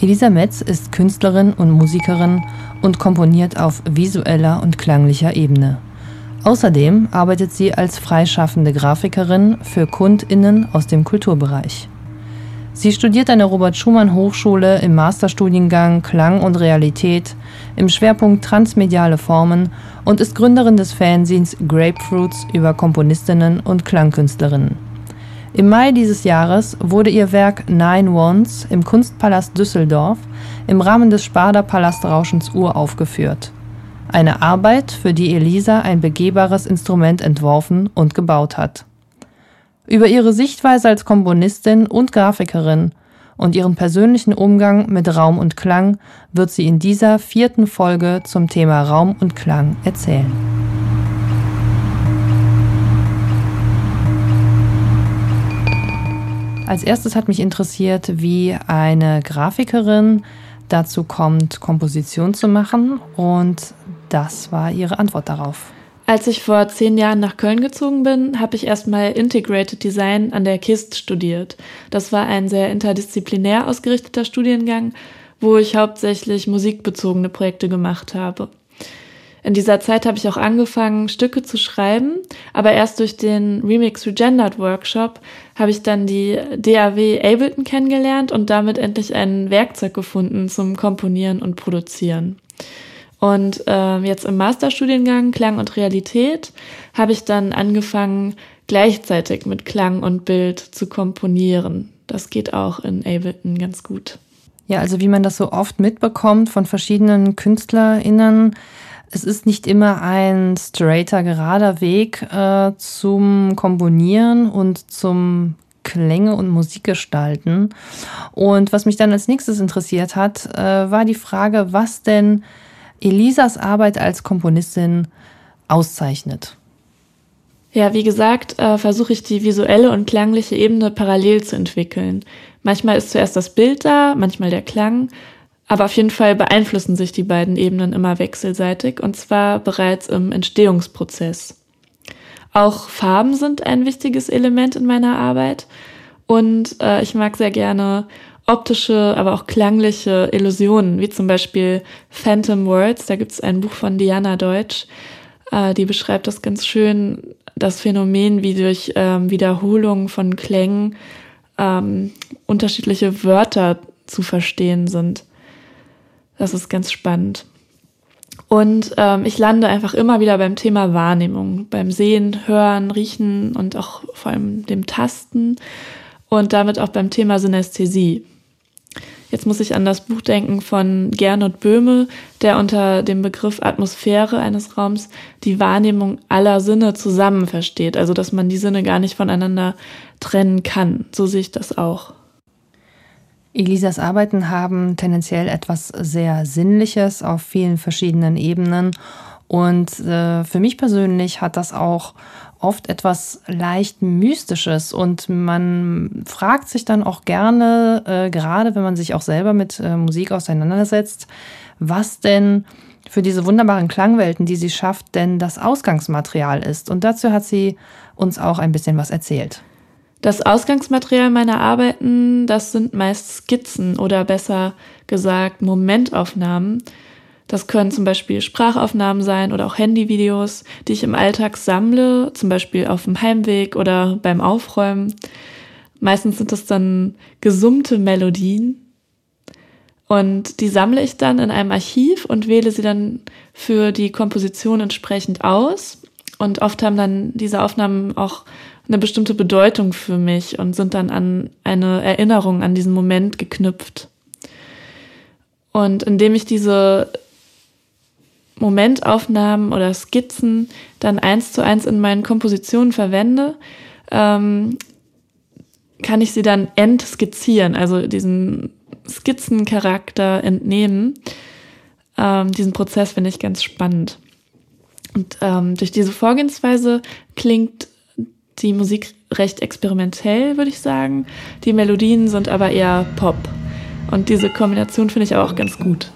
Elisa Metz ist Künstlerin und Musikerin und komponiert auf visueller und klanglicher Ebene. Außerdem arbeitet sie als freischaffende Grafikerin für KundInnen aus dem Kulturbereich. Sie studiert an der Robert-Schumann-Hochschule im Masterstudiengang Klang und Realität im Schwerpunkt Transmediale Formen und ist Gründerin des Fanzines Grapefruits über Komponistinnen und Klangkünstlerinnen. Im Mai dieses Jahres wurde ihr Werk Nine Wands im Kunstpalast Düsseldorf im Rahmen des Sparda Palastrauschens uraufgeführt. Eine Arbeit, für die Elisa ein begehbares Instrument entworfen und gebaut hat. Über ihre Sichtweise als Komponistin und Grafikerin und ihren persönlichen Umgang mit Raum und Klang wird sie in dieser vierten Folge zum Thema Raum und Klang erzählen. Als erstes hat mich interessiert, wie eine Grafikerin dazu kommt, Komposition zu machen. Und das war ihre Antwort darauf. Als ich vor zehn Jahren nach Köln gezogen bin, habe ich erstmal Integrated Design an der KIST studiert. Das war ein sehr interdisziplinär ausgerichteter Studiengang, wo ich hauptsächlich musikbezogene Projekte gemacht habe. In dieser Zeit habe ich auch angefangen, Stücke zu schreiben, aber erst durch den Remix Regendered Workshop habe ich dann die DAW Ableton kennengelernt und damit endlich ein Werkzeug gefunden zum Komponieren und Produzieren. Und äh, jetzt im Masterstudiengang Klang und Realität habe ich dann angefangen, gleichzeitig mit Klang und Bild zu komponieren. Das geht auch in Ableton ganz gut. Ja, also wie man das so oft mitbekommt von verschiedenen KünstlerInnen, es ist nicht immer ein straighter, gerader Weg äh, zum Komponieren und zum Klänge und Musik gestalten. Und was mich dann als nächstes interessiert hat, äh, war die Frage, was denn Elisas Arbeit als Komponistin auszeichnet. Ja, wie gesagt, äh, versuche ich die visuelle und klangliche Ebene parallel zu entwickeln. Manchmal ist zuerst das Bild da, manchmal der Klang, aber auf jeden Fall beeinflussen sich die beiden Ebenen immer wechselseitig und zwar bereits im Entstehungsprozess. Auch Farben sind ein wichtiges Element in meiner Arbeit und äh, ich mag sehr gerne optische, aber auch klangliche Illusionen, wie zum Beispiel Phantom Words. Da gibt es ein Buch von Diana Deutsch, äh, die beschreibt das ganz schön, das Phänomen, wie durch ähm, Wiederholung von Klängen ähm, unterschiedliche Wörter zu verstehen sind. Das ist ganz spannend. Und ähm, ich lande einfach immer wieder beim Thema Wahrnehmung, beim Sehen, Hören, Riechen und auch vor allem dem Tasten und damit auch beim Thema Synästhesie. Jetzt muss ich an das Buch denken von Gernot Böhme, der unter dem Begriff Atmosphäre eines Raums die Wahrnehmung aller Sinne zusammen versteht, also dass man die Sinne gar nicht voneinander trennen kann. So sehe ich das auch. Elisas Arbeiten haben tendenziell etwas sehr Sinnliches auf vielen verschiedenen Ebenen. Und äh, für mich persönlich hat das auch oft etwas leicht Mystisches. Und man fragt sich dann auch gerne, äh, gerade wenn man sich auch selber mit äh, Musik auseinandersetzt, was denn für diese wunderbaren Klangwelten, die sie schafft, denn das Ausgangsmaterial ist. Und dazu hat sie uns auch ein bisschen was erzählt. Das Ausgangsmaterial meiner Arbeiten, das sind meist Skizzen oder besser gesagt Momentaufnahmen. Das können zum Beispiel Sprachaufnahmen sein oder auch Handyvideos, die ich im Alltag sammle, zum Beispiel auf dem Heimweg oder beim Aufräumen. Meistens sind das dann gesummte Melodien. Und die sammle ich dann in einem Archiv und wähle sie dann für die Komposition entsprechend aus. Und oft haben dann diese Aufnahmen auch eine bestimmte Bedeutung für mich und sind dann an eine Erinnerung an diesen Moment geknüpft. Und indem ich diese Momentaufnahmen oder Skizzen dann eins zu eins in meinen Kompositionen verwende, ähm, kann ich sie dann entskizzieren, also diesen Skizzencharakter entnehmen. Ähm, diesen Prozess finde ich ganz spannend. Und ähm, durch diese Vorgehensweise klingt die Musik recht experimentell, würde ich sagen. Die Melodien sind aber eher Pop. Und diese Kombination finde ich auch ganz gut.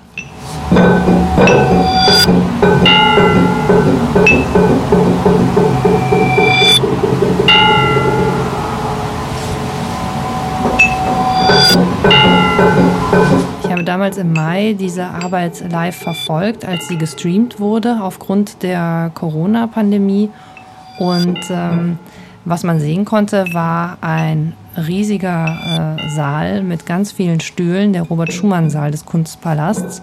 Ich habe damals im Mai diese Arbeit live verfolgt, als sie gestreamt wurde aufgrund der Corona-Pandemie. Und ähm, was man sehen konnte, war ein riesiger äh, Saal mit ganz vielen Stühlen, der Robert-Schumann-Saal des Kunstpalasts.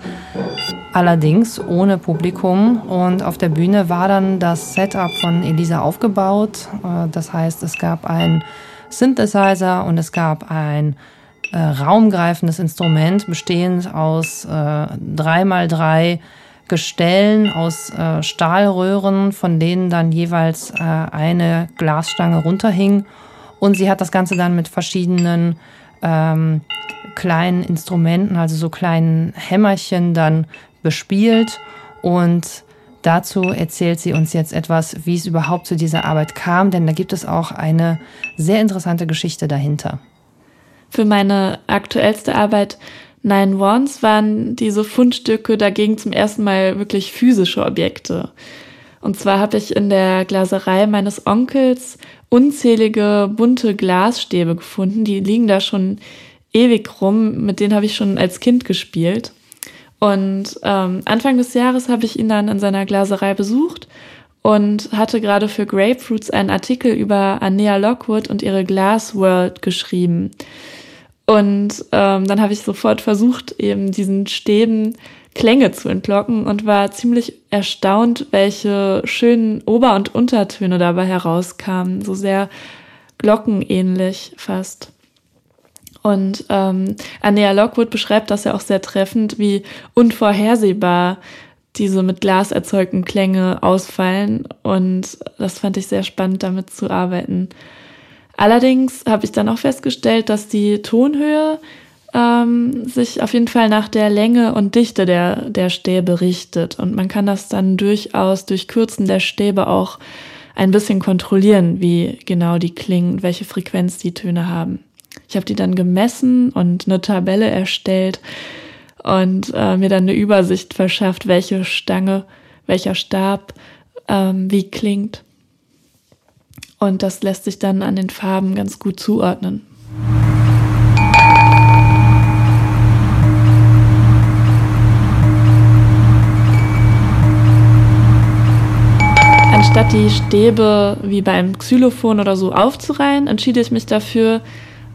Allerdings ohne Publikum. Und auf der Bühne war dann das Setup von Elisa aufgebaut. Äh, das heißt, es gab einen Synthesizer und es gab ein äh, raumgreifendes Instrument bestehend aus äh, 3x3 Gestellen aus äh, Stahlröhren, von denen dann jeweils äh, eine Glasstange runterhing. Und sie hat das Ganze dann mit verschiedenen ähm, kleinen Instrumenten, also so kleinen Hämmerchen, dann bespielt. Und dazu erzählt sie uns jetzt etwas, wie es überhaupt zu dieser Arbeit kam, denn da gibt es auch eine sehr interessante Geschichte dahinter. Für meine aktuellste Arbeit Nine Wands waren diese Fundstücke dagegen zum ersten Mal wirklich physische Objekte. Und zwar habe ich in der Glaserei meines Onkels unzählige bunte Glasstäbe gefunden. Die liegen da schon ewig rum. Mit denen habe ich schon als Kind gespielt. Und ähm, Anfang des Jahres habe ich ihn dann in seiner Glaserei besucht und hatte gerade für Grapefruits einen Artikel über Anea Lockwood und ihre Glass World geschrieben. Und ähm, dann habe ich sofort versucht, eben diesen Stäben Klänge zu entlocken und war ziemlich erstaunt, welche schönen Ober- und Untertöne dabei herauskamen. So sehr glockenähnlich fast. Und ähm, Anea Lockwood beschreibt das ja auch sehr treffend, wie unvorhersehbar diese mit Glas erzeugten Klänge ausfallen. Und das fand ich sehr spannend, damit zu arbeiten. Allerdings habe ich dann auch festgestellt, dass die Tonhöhe ähm, sich auf jeden Fall nach der Länge und Dichte der, der Stäbe richtet. Und man kann das dann durchaus durch Kürzen der Stäbe auch ein bisschen kontrollieren, wie genau die klingen welche Frequenz die Töne haben. Ich habe die dann gemessen und eine Tabelle erstellt und äh, mir dann eine Übersicht verschafft, welche Stange, welcher Stab ähm, wie klingt. Und das lässt sich dann an den Farben ganz gut zuordnen. Anstatt die Stäbe wie beim Xylophon oder so aufzureihen, entschied ich mich dafür,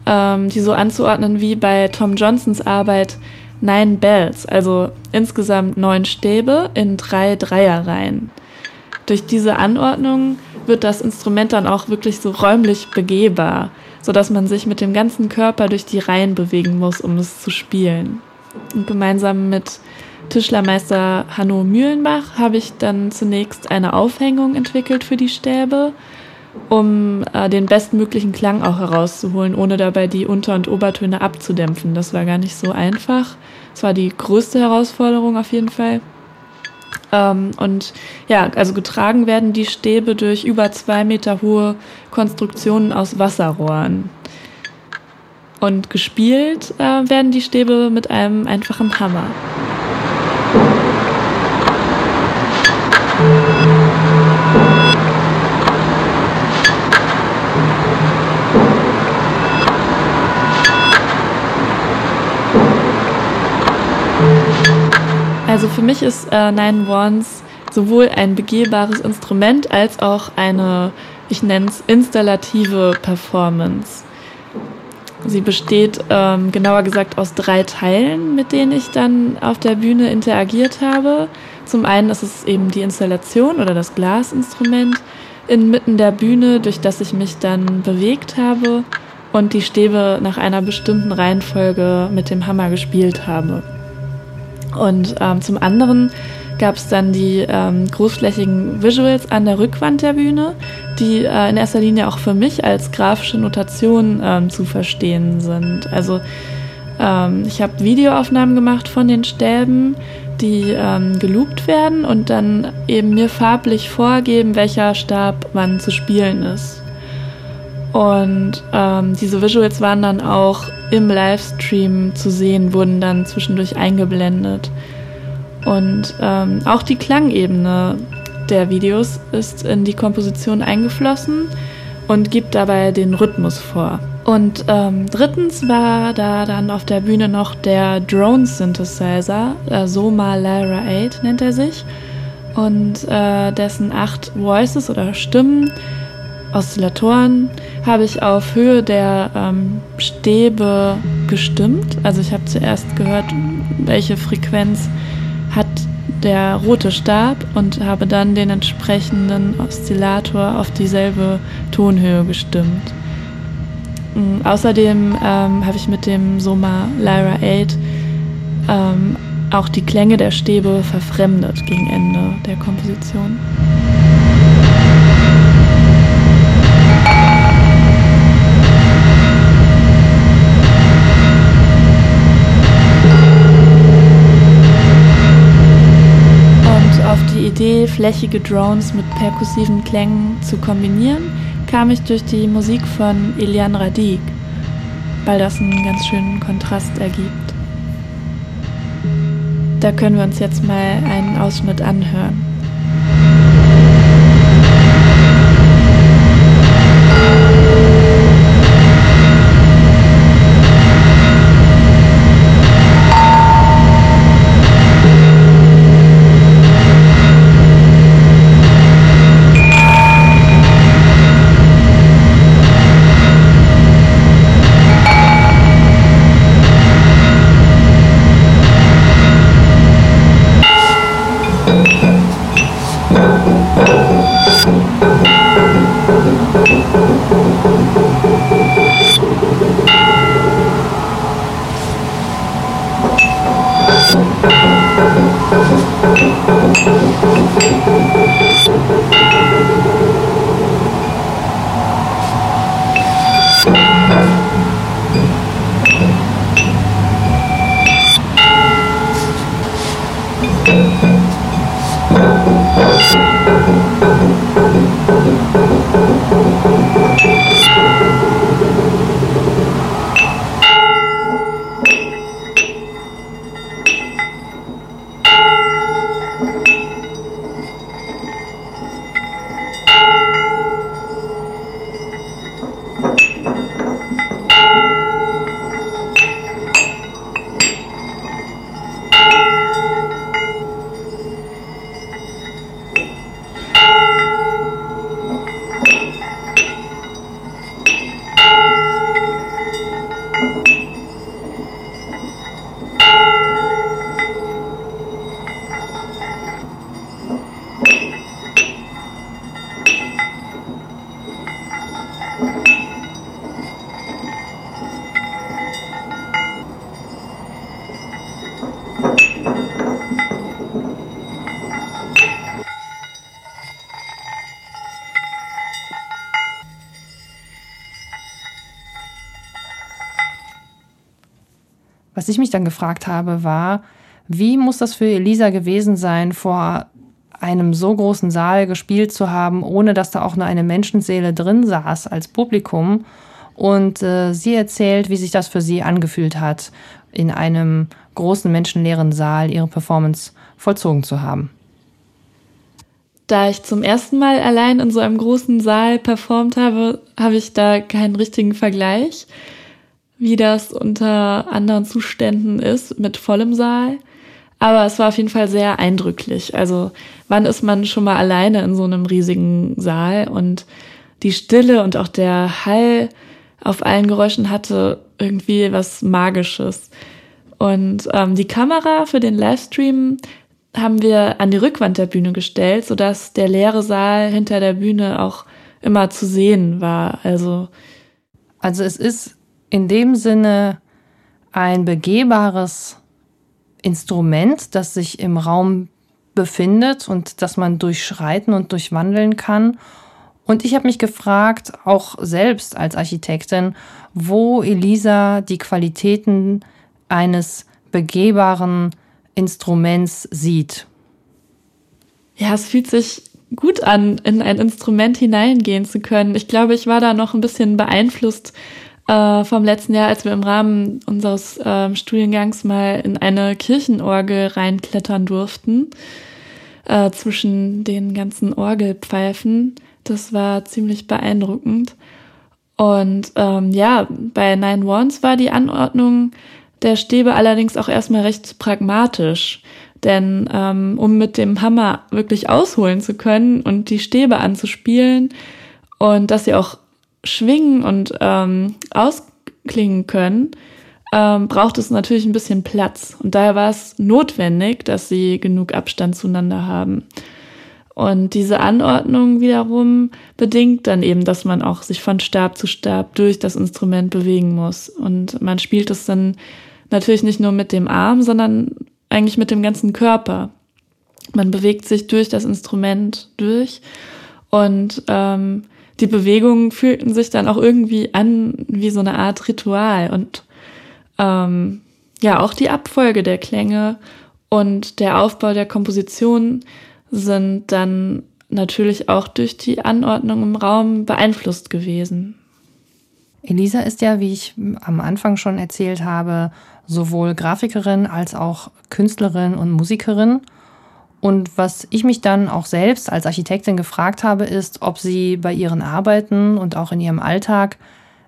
ähm, die so anzuordnen wie bei Tom Johnsons Arbeit Nine Bells, also insgesamt neun Stäbe in drei Dreierreihen. Durch diese Anordnung wird das Instrument dann auch wirklich so räumlich begehbar, sodass man sich mit dem ganzen Körper durch die Reihen bewegen muss, um es zu spielen. Und gemeinsam mit Tischlermeister Hanno Mühlenbach habe ich dann zunächst eine Aufhängung entwickelt für die Stäbe, um äh, den bestmöglichen Klang auch herauszuholen, ohne dabei die Unter- und Obertöne abzudämpfen. Das war gar nicht so einfach. Das war die größte Herausforderung auf jeden Fall. Ähm, und ja, also getragen werden die Stäbe durch über zwei Meter hohe Konstruktionen aus Wasserrohren. Und gespielt äh, werden die Stäbe mit einem einfachen Hammer. Für mich ist äh, Nine Wands sowohl ein begehbares Instrument als auch eine, ich nenne es, installative Performance. Sie besteht ähm, genauer gesagt aus drei Teilen, mit denen ich dann auf der Bühne interagiert habe. Zum einen ist es eben die Installation oder das Glasinstrument inmitten der Bühne, durch das ich mich dann bewegt habe und die Stäbe nach einer bestimmten Reihenfolge mit dem Hammer gespielt habe. Und ähm, zum anderen gab es dann die ähm, großflächigen Visuals an der Rückwand der Bühne, die äh, in erster Linie auch für mich als grafische Notation ähm, zu verstehen sind. Also ähm, ich habe Videoaufnahmen gemacht von den Stäben, die ähm, geloopt werden und dann eben mir farblich vorgeben, welcher Stab wann zu spielen ist. Und ähm, diese Visuals waren dann auch im Livestream zu sehen, wurden dann zwischendurch eingeblendet. Und ähm, auch die Klangebene der Videos ist in die Komposition eingeflossen und gibt dabei den Rhythmus vor. Und ähm, drittens war da dann auf der Bühne noch der Drone Synthesizer, äh, Soma Lyra 8 nennt er sich, und äh, dessen acht Voices oder Stimmen Oszillatoren habe ich auf Höhe der ähm, Stäbe gestimmt. Also ich habe zuerst gehört, welche Frequenz hat der rote Stab und habe dann den entsprechenden Oszillator auf dieselbe Tonhöhe gestimmt. Ähm, außerdem ähm, habe ich mit dem Soma Lyra 8 ähm, auch die Klänge der Stäbe verfremdet gegen Ende der Komposition. Idee, flächige Drones mit perkussiven Klängen zu kombinieren, kam ich durch die Musik von Elian Radik, weil das einen ganz schönen Kontrast ergibt. Da können wir uns jetzt mal einen Ausschnitt anhören. Was ich mich dann gefragt habe, war, wie muss das für Elisa gewesen sein, vor einem so großen Saal gespielt zu haben, ohne dass da auch nur eine Menschenseele drin saß als Publikum. Und äh, sie erzählt, wie sich das für sie angefühlt hat, in einem großen menschenleeren Saal ihre Performance vollzogen zu haben. Da ich zum ersten Mal allein in so einem großen Saal performt habe, habe ich da keinen richtigen Vergleich wie das unter anderen Zuständen ist mit vollem Saal. Aber es war auf jeden Fall sehr eindrücklich. Also wann ist man schon mal alleine in so einem riesigen Saal und die Stille und auch der Hall auf allen Geräuschen hatte irgendwie was Magisches. Und ähm, die Kamera für den Livestream haben wir an die Rückwand der Bühne gestellt, sodass der leere Saal hinter der Bühne auch immer zu sehen war. Also, also es ist in dem Sinne ein begehbares Instrument, das sich im Raum befindet und das man durchschreiten und durchwandeln kann. Und ich habe mich gefragt, auch selbst als Architektin, wo Elisa die Qualitäten eines begehbaren Instruments sieht. Ja, es fühlt sich gut an, in ein Instrument hineingehen zu können. Ich glaube, ich war da noch ein bisschen beeinflusst äh, vom letzten Jahr, als wir im Rahmen unseres äh, Studiengangs mal in eine Kirchenorgel reinklettern durften, äh, zwischen den ganzen Orgelpfeifen. Das war ziemlich beeindruckend. Und ähm, ja, bei Nine Wands war die Anordnung der Stäbe allerdings auch erstmal recht pragmatisch. Denn ähm, um mit dem Hammer wirklich ausholen zu können und die Stäbe anzuspielen und dass sie auch schwingen und ähm, ausklingen können, ähm, braucht es natürlich ein bisschen Platz. Und daher war es notwendig, dass sie genug Abstand zueinander haben. Und diese Anordnung wiederum bedingt dann eben, dass man auch sich von Stab zu Stab durch das Instrument bewegen muss. Und man spielt es dann natürlich nicht nur mit dem Arm, sondern eigentlich mit dem ganzen Körper. Man bewegt sich durch das Instrument durch und ähm, die Bewegungen fühlten sich dann auch irgendwie an wie so eine Art Ritual und ähm, ja, auch die Abfolge der Klänge und der Aufbau der Komposition sind dann natürlich auch durch die Anordnung im Raum beeinflusst gewesen. Elisa ist ja, wie ich am Anfang schon erzählt habe, sowohl Grafikerin als auch Künstlerin und Musikerin. Und was ich mich dann auch selbst als Architektin gefragt habe, ist, ob sie bei ihren Arbeiten und auch in ihrem Alltag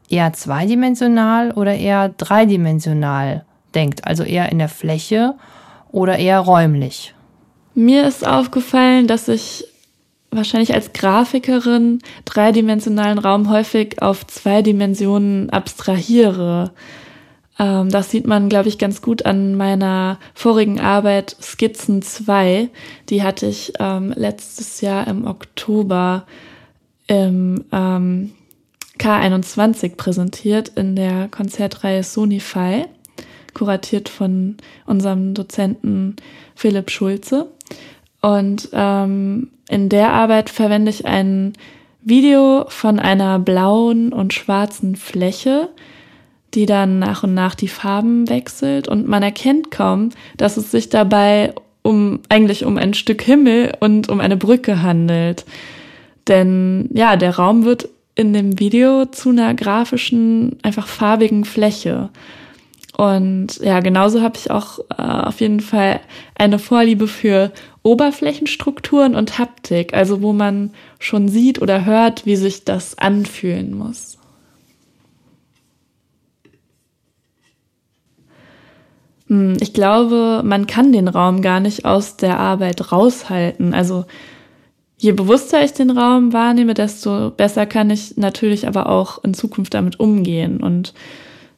eher zweidimensional oder eher dreidimensional denkt, also eher in der Fläche oder eher räumlich. Mir ist aufgefallen, dass ich wahrscheinlich als Grafikerin dreidimensionalen Raum häufig auf zwei Dimensionen abstrahiere. Ähm, das sieht man, glaube ich, ganz gut an meiner vorigen Arbeit Skizzen 2. Die hatte ich ähm, letztes Jahr im Oktober im ähm, K21 präsentiert in der Konzertreihe Sonify, kuratiert von unserem Dozenten Philipp Schulze. Und ähm, in der Arbeit verwende ich ein Video von einer blauen und schwarzen Fläche, die dann nach und nach die Farben wechselt und man erkennt kaum, dass es sich dabei um eigentlich um ein Stück Himmel und um eine Brücke handelt. Denn ja, der Raum wird in dem Video zu einer grafischen, einfach farbigen Fläche. Und ja, genauso habe ich auch äh, auf jeden Fall eine Vorliebe für Oberflächenstrukturen und Haptik, also wo man schon sieht oder hört, wie sich das anfühlen muss. Ich glaube, man kann den Raum gar nicht aus der Arbeit raushalten. Also je bewusster ich den Raum wahrnehme, desto besser kann ich natürlich aber auch in Zukunft damit umgehen. Und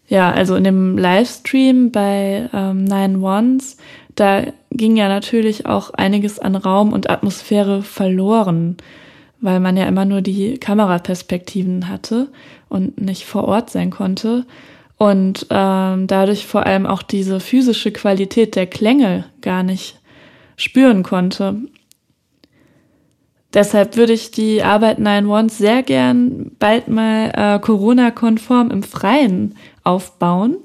ja, also in dem Livestream bei ähm, Nine Ones, da ging ja natürlich auch einiges an Raum und Atmosphäre verloren, weil man ja immer nur die Kameraperspektiven hatte und nicht vor Ort sein konnte und ähm, dadurch vor allem auch diese physische Qualität der Klänge gar nicht spüren konnte. Deshalb würde ich die Arbeit Nine Ones sehr gern bald mal äh, Corona-konform im Freien aufbauen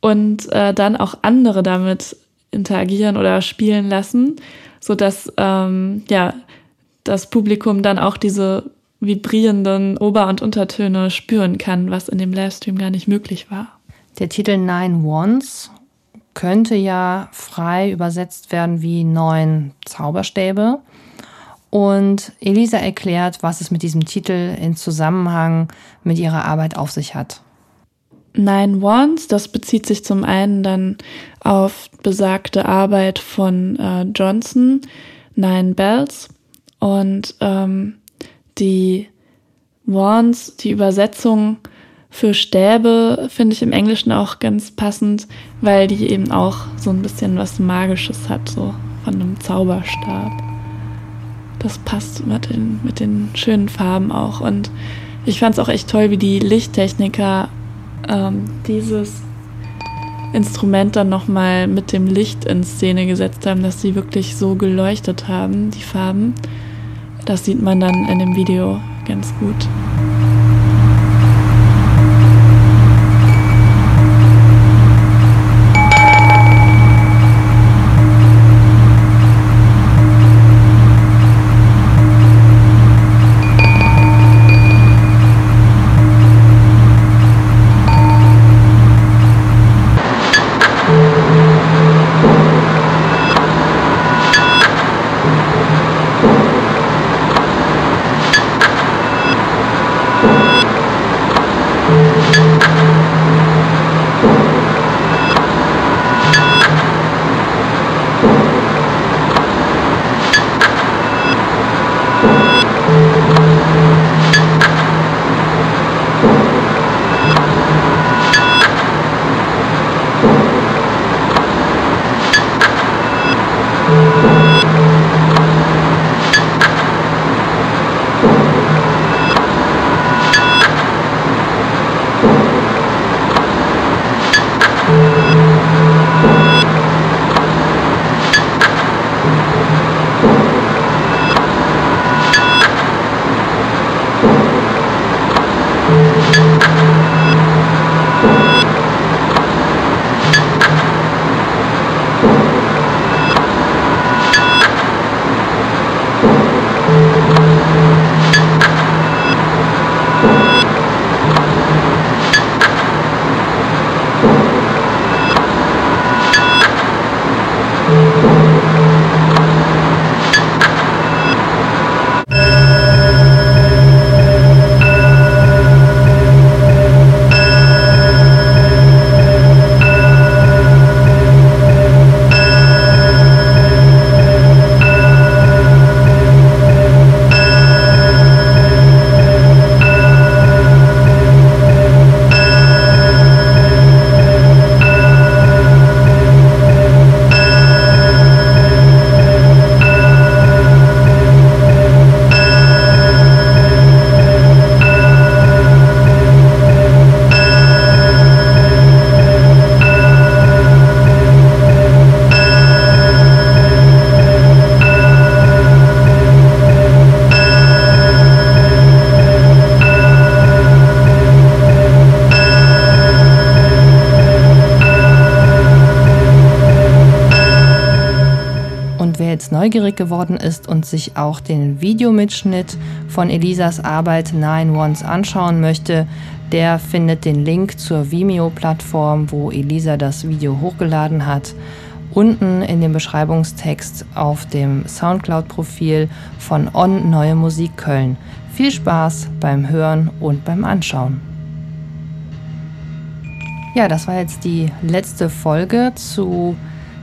und äh, dann auch andere damit interagieren oder spielen lassen, so dass ähm, ja das Publikum dann auch diese vibrierenden Ober- und Untertöne spüren kann, was in dem Livestream gar nicht möglich war. Der Titel Nine Wands könnte ja frei übersetzt werden wie neun Zauberstäbe. Und Elisa erklärt, was es mit diesem Titel in Zusammenhang mit ihrer Arbeit auf sich hat. Nine Wands, das bezieht sich zum einen dann auf besagte Arbeit von äh, Johnson, Nine Bells. Und ähm, die Wands, die Übersetzung für Stäbe finde ich im Englischen auch ganz passend, weil die eben auch so ein bisschen was Magisches hat, so von einem Zauberstab. Das passt mit den, mit den schönen Farben auch. Und ich fand es auch echt toll, wie die Lichttechniker ähm, dieses Instrument dann nochmal mit dem Licht in Szene gesetzt haben, dass sie wirklich so geleuchtet haben, die Farben. Das sieht man dann in dem Video ganz gut. Jetzt neugierig geworden ist und sich auch den Videomitschnitt von Elisas Arbeit Nine Ones anschauen möchte, der findet den Link zur Vimeo-Plattform, wo Elisa das Video hochgeladen hat, unten in dem Beschreibungstext auf dem Soundcloud-Profil von On Neue Musik Köln. Viel Spaß beim Hören und beim Anschauen. Ja, das war jetzt die letzte Folge zu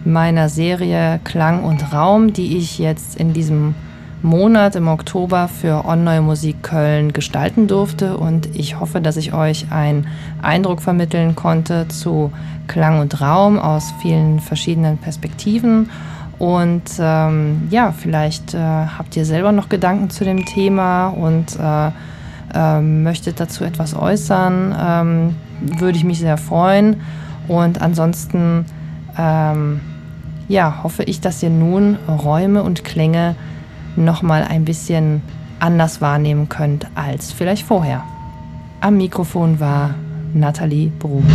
meiner Serie Klang und Raum, die ich jetzt in diesem Monat im Oktober für On Musik Köln gestalten durfte und ich hoffe, dass ich euch einen Eindruck vermitteln konnte zu Klang und Raum aus vielen verschiedenen Perspektiven. Und ähm, ja, vielleicht äh, habt ihr selber noch Gedanken zu dem Thema und äh, äh, möchtet dazu etwas äußern, ähm, würde ich mich sehr freuen. Und ansonsten ähm, ja, hoffe ich, dass ihr nun Räume und Klänge nochmal ein bisschen anders wahrnehmen könnt als vielleicht vorher. Am Mikrofon war Nathalie Brun.